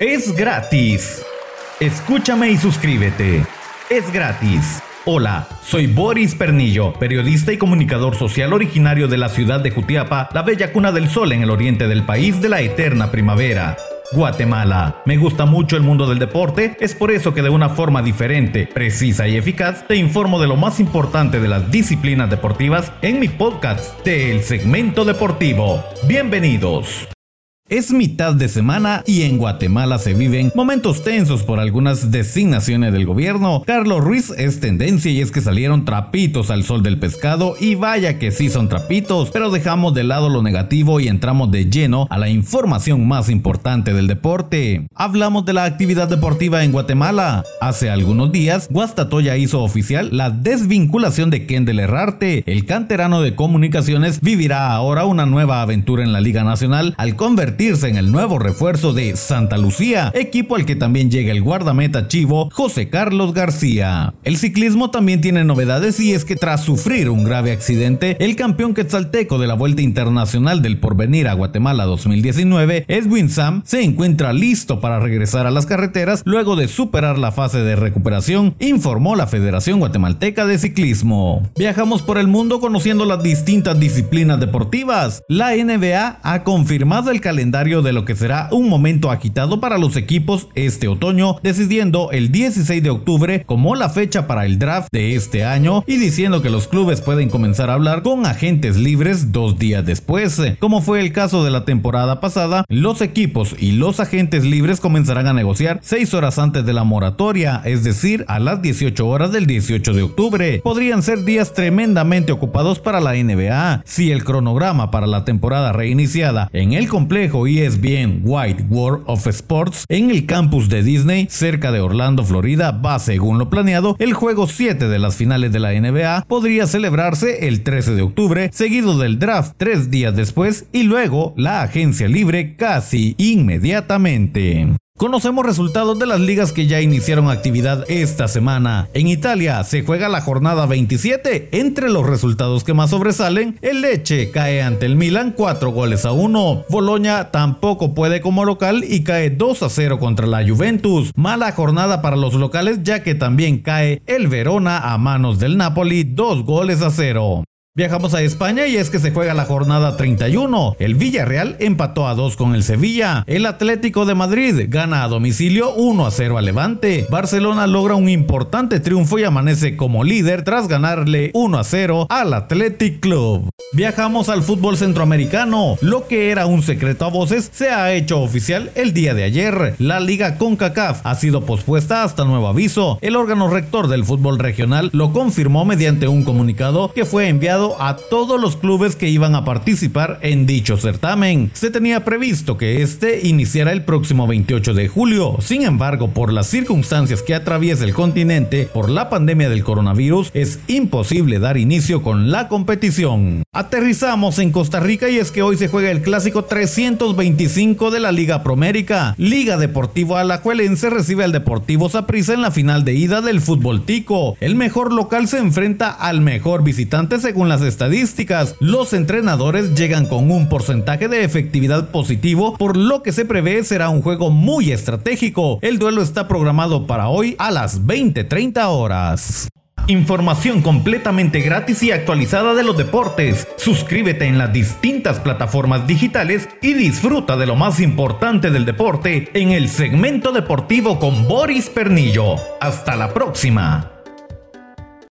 Es gratis. Escúchame y suscríbete. Es gratis. Hola, soy Boris Pernillo, periodista y comunicador social originario de la ciudad de Jutiapa, la bella cuna del sol en el oriente del país de la eterna primavera. Guatemala. Me gusta mucho el mundo del deporte, es por eso que de una forma diferente, precisa y eficaz te informo de lo más importante de las disciplinas deportivas en mi podcast del segmento deportivo. Bienvenidos. Es mitad de semana y en Guatemala se viven momentos tensos por algunas designaciones del gobierno. Carlos Ruiz es tendencia y es que salieron trapitos al sol del pescado y vaya que sí son trapitos, pero dejamos de lado lo negativo y entramos de lleno a la información más importante del deporte. Hablamos de la actividad deportiva en Guatemala. Hace algunos días, Guastatoya hizo oficial la desvinculación de Kendall Herrarte. El canterano de comunicaciones vivirá ahora una nueva aventura en la Liga Nacional al convertir en el nuevo refuerzo de Santa Lucía, equipo al que también llega el guardameta chivo José Carlos García. El ciclismo también tiene novedades y es que tras sufrir un grave accidente, el campeón quetzalteco de la Vuelta Internacional del Porvenir a Guatemala 2019, Edwin Sam, se encuentra listo para regresar a las carreteras luego de superar la fase de recuperación, informó la Federación Guatemalteca de Ciclismo. Viajamos por el mundo conociendo las distintas disciplinas deportivas. La NBA ha confirmado el calendario de lo que será un momento agitado para los equipos este otoño, decidiendo el 16 de octubre como la fecha para el draft de este año y diciendo que los clubes pueden comenzar a hablar con agentes libres dos días después. Como fue el caso de la temporada pasada, los equipos y los agentes libres comenzarán a negociar seis horas antes de la moratoria, es decir, a las 18 horas del 18 de octubre. Podrían ser días tremendamente ocupados para la NBA si el cronograma para la temporada reiniciada en el complejo y es bien White World of Sports en el campus de Disney cerca de Orlando, Florida, va según lo planeado, el juego 7 de las finales de la NBA podría celebrarse el 13 de octubre, seguido del draft tres días después y luego la agencia libre casi inmediatamente. Conocemos resultados de las ligas que ya iniciaron actividad esta semana. En Italia se juega la jornada 27. Entre los resultados que más sobresalen, el Leche cae ante el Milan 4 goles a 1. Boloña tampoco puede como local y cae 2 a 0 contra la Juventus. Mala jornada para los locales ya que también cae el Verona a manos del Napoli 2 goles a 0. Viajamos a España y es que se juega la jornada 31. El Villarreal empató a 2 con el Sevilla. El Atlético de Madrid gana a domicilio 1 a 0 a Levante. Barcelona logra un importante triunfo y amanece como líder tras ganarle 1 a 0 al Athletic Club. Viajamos al fútbol centroamericano. Lo que era un secreto a voces se ha hecho oficial el día de ayer. La liga CONCACAF ha sido pospuesta hasta nuevo aviso. El órgano rector del fútbol regional lo confirmó mediante un comunicado que fue enviado a todos los clubes que iban a participar en dicho certamen. Se tenía previsto que este iniciara el próximo 28 de julio. Sin embargo, por las circunstancias que atraviesa el continente por la pandemia del coronavirus, es imposible dar inicio con la competición. Aterrizamos en Costa Rica y es que hoy se juega el clásico 325 de la Liga Promérica. Liga Deportivo Alajuelense recibe al Deportivo Saprissa en la final de ida del fútbol tico. El mejor local se enfrenta al mejor visitante según las estadísticas, los entrenadores llegan con un porcentaje de efectividad positivo, por lo que se prevé será un juego muy estratégico. El duelo está programado para hoy a las 20:30 horas. Información completamente gratis y actualizada de los deportes. Suscríbete en las distintas plataformas digitales y disfruta de lo más importante del deporte en el segmento deportivo con Boris Pernillo. Hasta la próxima.